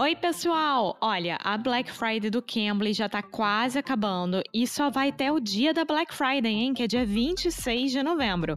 Oi, pessoal! Olha, a Black Friday do Cambly já tá quase acabando e só vai até o dia da Black Friday, hein? Que é dia 26 de novembro.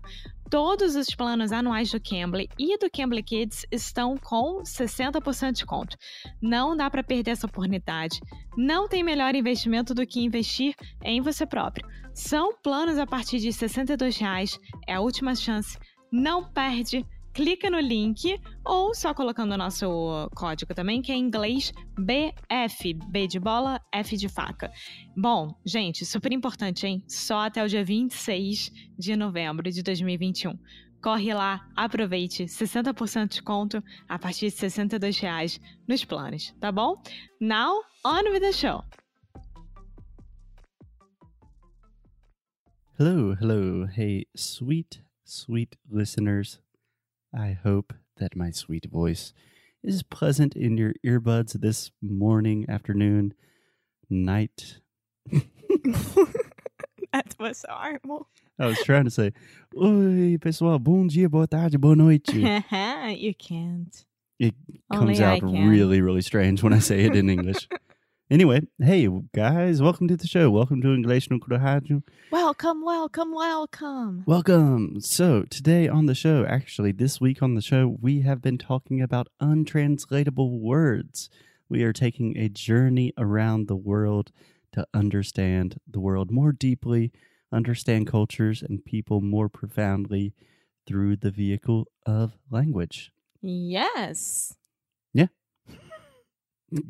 Todos os planos anuais do Cambly e do Cambly Kids estão com 60% de desconto. Não dá para perder essa oportunidade. Não tem melhor investimento do que investir em você próprio. São planos a partir de 62 reais, é a última chance. Não perde! Clica no link ou só colocando o nosso código também, que é em inglês BF, B de bola, F de faca. Bom, gente, super importante, hein? Só até o dia 26 de novembro de 2021. Corre lá, aproveite 60% de desconto a partir de 62 reais nos planos, tá bom? Now, on with the show! Hello, hello. Hey, sweet, sweet listeners. I hope that my sweet voice is pleasant in your earbuds this morning, afternoon, night. that was horrible. I was trying to say, Oi, pessoal, bom dia, boa tarde, boa noite. you can't. It Only comes I out can. really, really strange when I say it in English. Anyway, hey, guys, welcome to the show. Welcome to English no Rádio. Welcome, welcome, welcome. Welcome. So, today on the show, actually, this week on the show, we have been talking about untranslatable words. We are taking a journey around the world to understand the world more deeply, understand cultures and people more profoundly through the vehicle of language. Yes.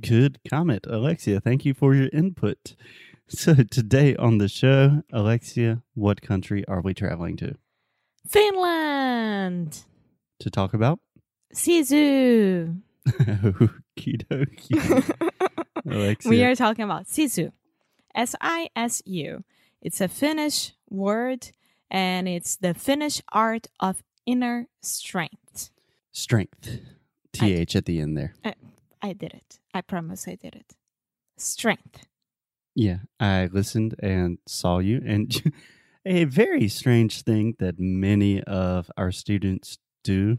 Good comment, Alexia. Thank you for your input. So, today on the show, Alexia, what country are we traveling to? Finland. To talk about? Sisu. Okie dokie. Alexia. we are talking about sisu. S I S U. It's a Finnish word and it's the Finnish art of inner strength. Strength. TH at the end there. Uh, I did it. I promise I did it. Strength. Yeah, I listened and saw you. And a very strange thing that many of our students do.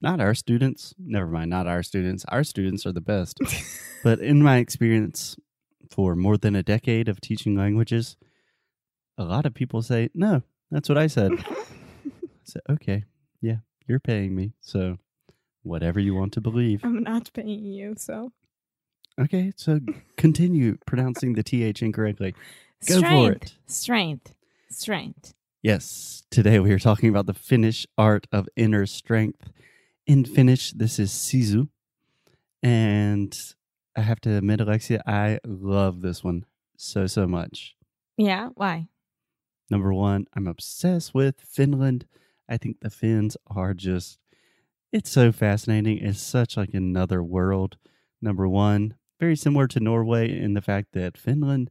Not our students. Never mind, not our students. Our students are the best. but in my experience, for more than a decade of teaching languages, a lot of people say, no, that's what I said. I said, okay, yeah, you're paying me. So whatever you want to believe. I'm not paying you, so. Okay, so continue pronouncing the TH incorrectly. Go for it. Strength. Strength. Yes, today we are talking about the Finnish art of inner strength. In Finnish, this is sisu. And I have to admit, Alexia, I love this one so, so much. Yeah, why? Number one, I'm obsessed with Finland. I think the Finns are just, it's so fascinating. It's such like another world. Number one, very similar to Norway in the fact that Finland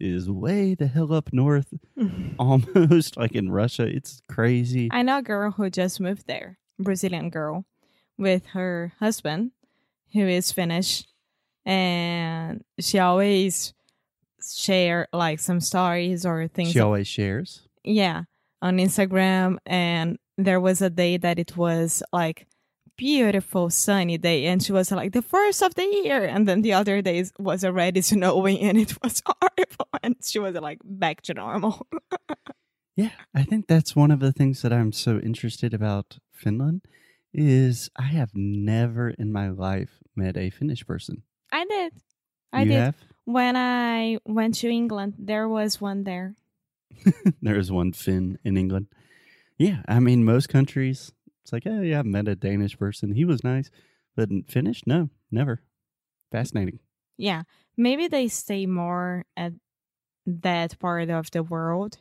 is way the hell up north, almost like in Russia. It's crazy. I know a girl who just moved there, Brazilian girl, with her husband, who is Finnish, and she always share like some stories or things. She always shares. yeah, on Instagram, and there was a day that it was like beautiful sunny day, and she was like the first of the year, and then the other days was already snowing, and it was horrible, and she was like back to normal. Yeah, I think that's one of the things that I'm so interested about Finland is I have never in my life met a Finnish person. I did. I you did. have? When I went to England, there was one there. There's one Finn in England. Yeah, I mean most countries it's like, oh yeah, I met a Danish person. He was nice. But Finnish, no, never. Fascinating. Yeah. Maybe they stay more at that part of the world.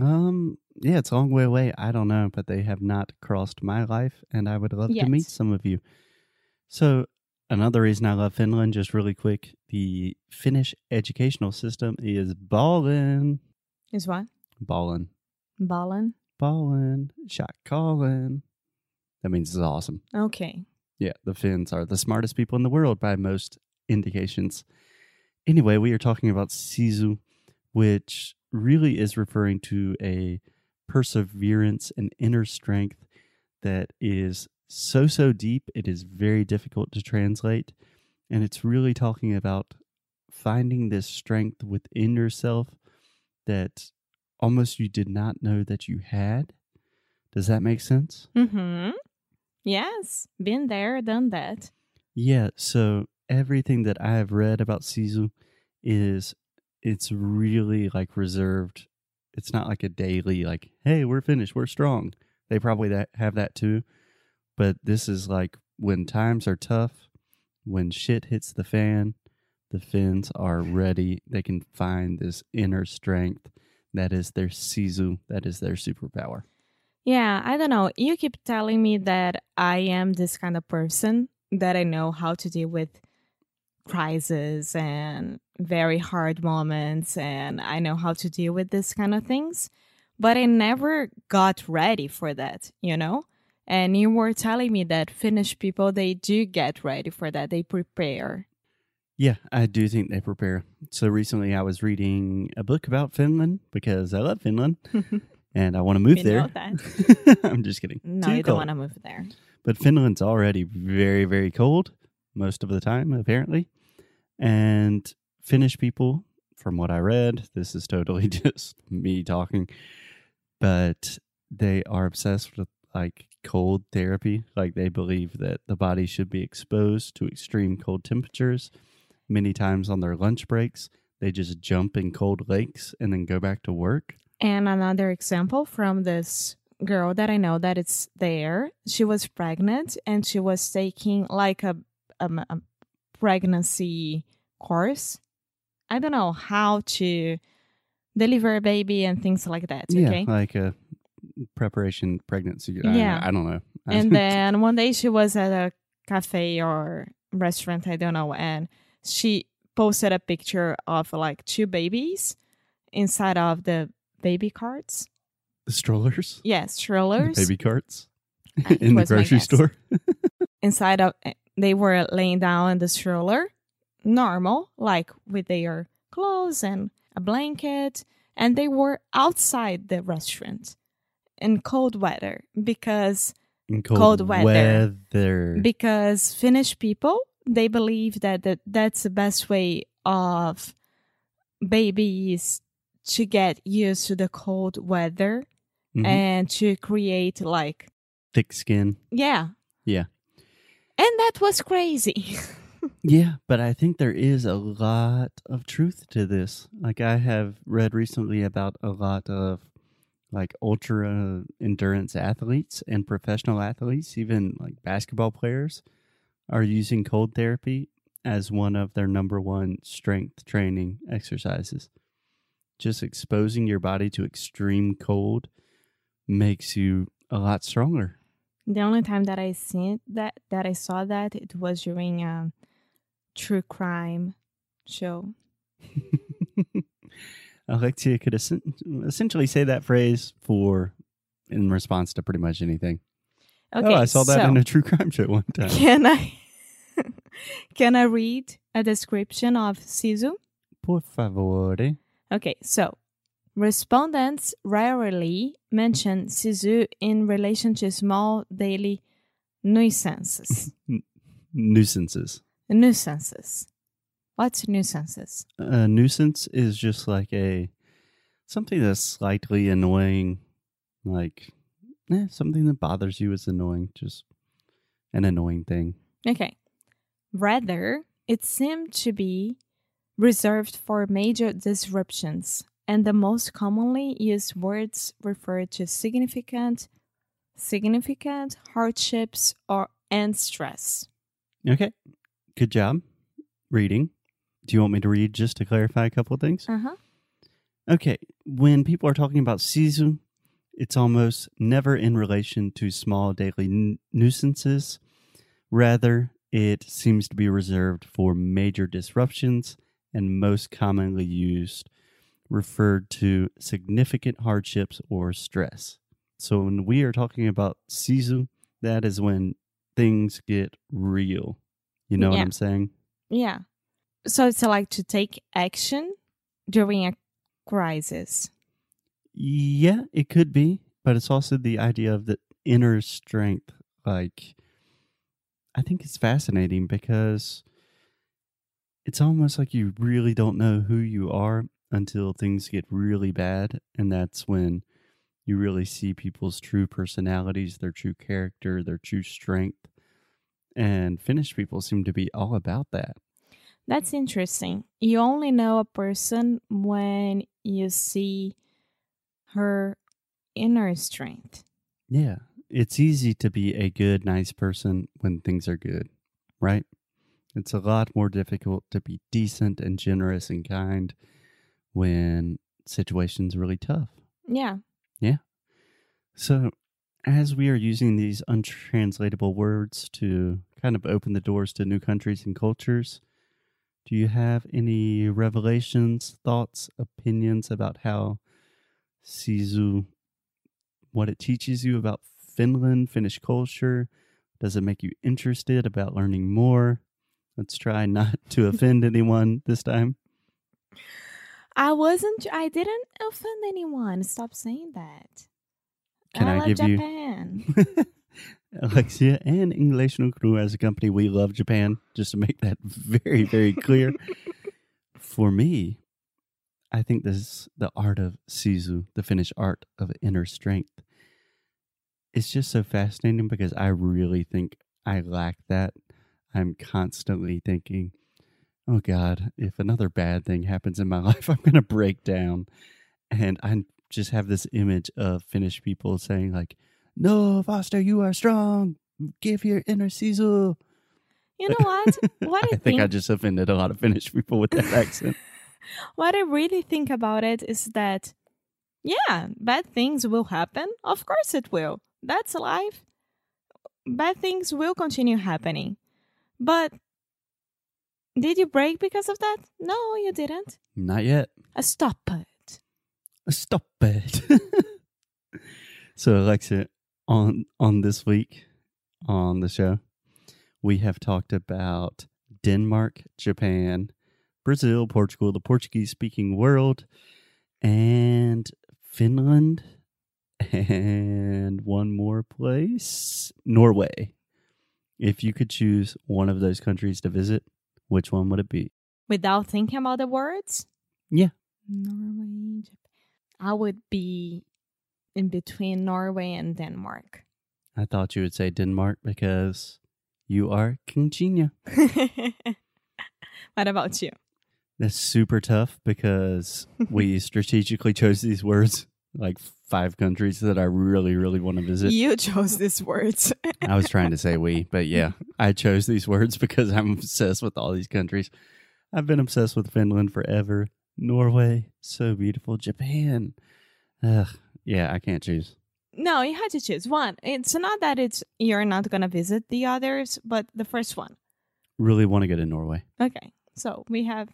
Um, yeah, it's a long way away. I don't know, but they have not crossed my life, and I would love Yet. to meet some of you. So, another reason I love Finland, just really quick, the Finnish educational system is ballin', Is what? ballin', Ballin? ballin', shot callin'. That means it's awesome. Okay. Yeah, the Finns are the smartest people in the world by most indications. Anyway, we are talking about Sisu, which really is referring to a perseverance and inner strength that is so, so deep, it is very difficult to translate. And it's really talking about finding this strength within yourself that almost you did not know that you had. Does that make sense? Mm-hmm. Yes, been there, done that. Yeah, so everything that I have read about Sisu is it's really like reserved. It's not like a daily like, hey, we're finished, we're strong. They probably that have that too, but this is like when times are tough, when shit hits the fan, the Finns are ready. They can find this inner strength that is their Sisu, that is their superpower. Yeah, I don't know. You keep telling me that I am this kind of person that I know how to deal with crises and very hard moments and I know how to deal with this kind of things, but I never got ready for that, you know? And you were telling me that Finnish people they do get ready for that. They prepare. Yeah, I do think they prepare. So recently I was reading a book about Finland because I love Finland and I want to move there. I'm just kidding. No, Too you don't cold. want to move there. But Finland's already very, very cold most of the time, apparently. And Finnish people, from what I read, this is totally just me talking, but they are obsessed with like cold therapy. Like they believe that the body should be exposed to extreme cold temperatures. Many times on their lunch breaks, they just jump in cold lakes and then go back to work. And another example from this girl that I know that it's there. She was pregnant and she was taking like a, um, a pregnancy course. I don't know how to deliver a baby and things like that. Okay. Yeah, like a preparation pregnancy. I- Yeah. I, don't know. and then one day she was at a cafe or restaurant, I don't know, and she posted a picture of like two babies inside of the baby carts. the strollers, Yes, strollers. baby carts in the grocery store. inside of eh, they were laying down in the stroller normal like with their clothes and a blanket and they were outside the restaurant in cold weather because In Cold weather. weather. because finnish people they believe that, that that's the best way of babies to get used to the cold weather Mhm. and to create like Thick skin. yeah Yeah. and that was crazy Yeah, but I think there is a lot of truth to this. Like I have read recently about a lot of like ultra endurance athletes and professional athletes, even like basketball players, are using cold therapy as one of their number one strength training exercises. Just exposing your body to extreme cold makes you a lot stronger. The only time that I seen that that I saw that it was during a true crime show. Alexia could essen- essentially say that phrase for in response to pretty much anything. Oh, okay, oh, I saw that so in a true crime show one time. can I can I read a description of Sisu? Por favore. Okay, so respondents rarely mention Sisu in relation to small daily nuisances. Nuisances. nuisances. What's nuisances? A nuisance is just like a something that's slightly annoying, like eh, something that bothers you is annoying. Just an annoying thing. Okay. Rather, it seemed to be reserved for major disruptions, and the most commonly used words refer to significant, significant hardships or and stress. Okay, good job reading. Do you want me to read just to clarify a couple of things? Uh huh. Okay, when people are talking about Sisu, it's almost never in relation to small daily n- nuisances. Rather, it seems to be reserved for major disruptions and most commonly used referred to significant hardships or stress. So when we are talking about Sisu, that is when things get real. You know what I'm saying? Yeah. So it's like to take action during a crisis. Yeah, it could be, but it's also the idea of the inner strength. Like, I think it's fascinating because it's almost like you really don't know who you are until things get really bad. And that's when you really see people's true personalities, their true character, their true strength. And Finnish people seem to be all about that. That's interesting. You only know a person when you see her inner strength. Yeah. It's easy to be a good, nice person when things are good, right? It's a lot more difficult to be decent and generous and kind when situations really tough. Yeah. Yeah. So, as we are using these untranslatable words to kind of open the doors to new countries and cultures, do you have any revelations, thoughts, opinions about how Sisu, what it teaches you about Finland, Finnish culture? Does it make you interested about learning more? Let's try not to offend anyone this time. I wasn't. I didn't offend anyone. Stop saying that. Can I, love give you- Japan. Alexia and English no Crew as a company, we love Japan, just to make that very, very clear. For me, I think this is the art of Sisu, the Finnish art of inner strength. It's just so fascinating because I really think I lack that. I'm constantly thinking, oh God, if another bad thing happens in my life, I'm going to break down. And I just have this image of Finnish people saying, like, no, Foster, you are strong. Give your inner Sisu. you know what? What I, I think think, I just offended a lot of Finnish people with that accent. what I really think about it is that, yeah, bad things will happen. Of course, it will. That's life. Bad things will continue happening, but did you break because of that? No, you didn't. Not yet. Uh, stop it. Stop it. so, Alexa, on on this week on the show, we have talked about Denmark, Japan, Brazil, Portugal, the Portuguese speaking world, and Finland, and one more place, Norway. If you could choose one of those countries to visit, which one would it be? Without thinking about the words? Yeah. Norway, Japan. I would be in between Norway and Denmark. I thought you would say Denmark because you are Kingchinya. what about you? That's super tough because we strategically chose these words, like five countries that I really, really want to visit. You chose these words. I was trying to say we, but yeah, I chose these words because I'm obsessed with all these countries. I've been obsessed with Finland forever. Norway, so beautiful. Japan. Ugh, yeah, I can't choose. no, you had to choose one. It's not that it's you're not gonna visit the others, but the first one. Really want to go to Norway. Okay. So we have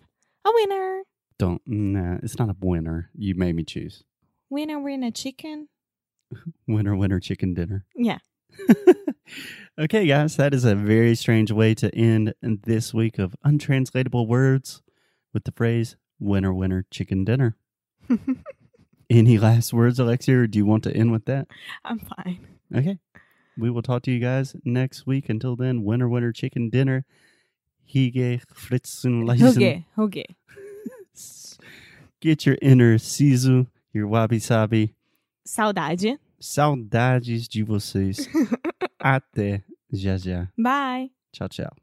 a winner. Don't, nah, it's not a winner. You made me choose. Winner winner chicken. Winner, winner, chicken dinner. Yeah. okay, guys, that is a very strange way to end this week of untranslatable words with the phrase winner, winner, chicken dinner. Any last words, Alexia, or do you want to end with that? I'm fine. Okay. We will talk to you guys next week. Until then, winner, winner, chicken dinner. Hygge, fritzen, leisen. Okay, okay. Get your inner Sisu, your wabi sabi. Saudade. Saudades de vocês. Até já já. Bye. Tchau, tchau.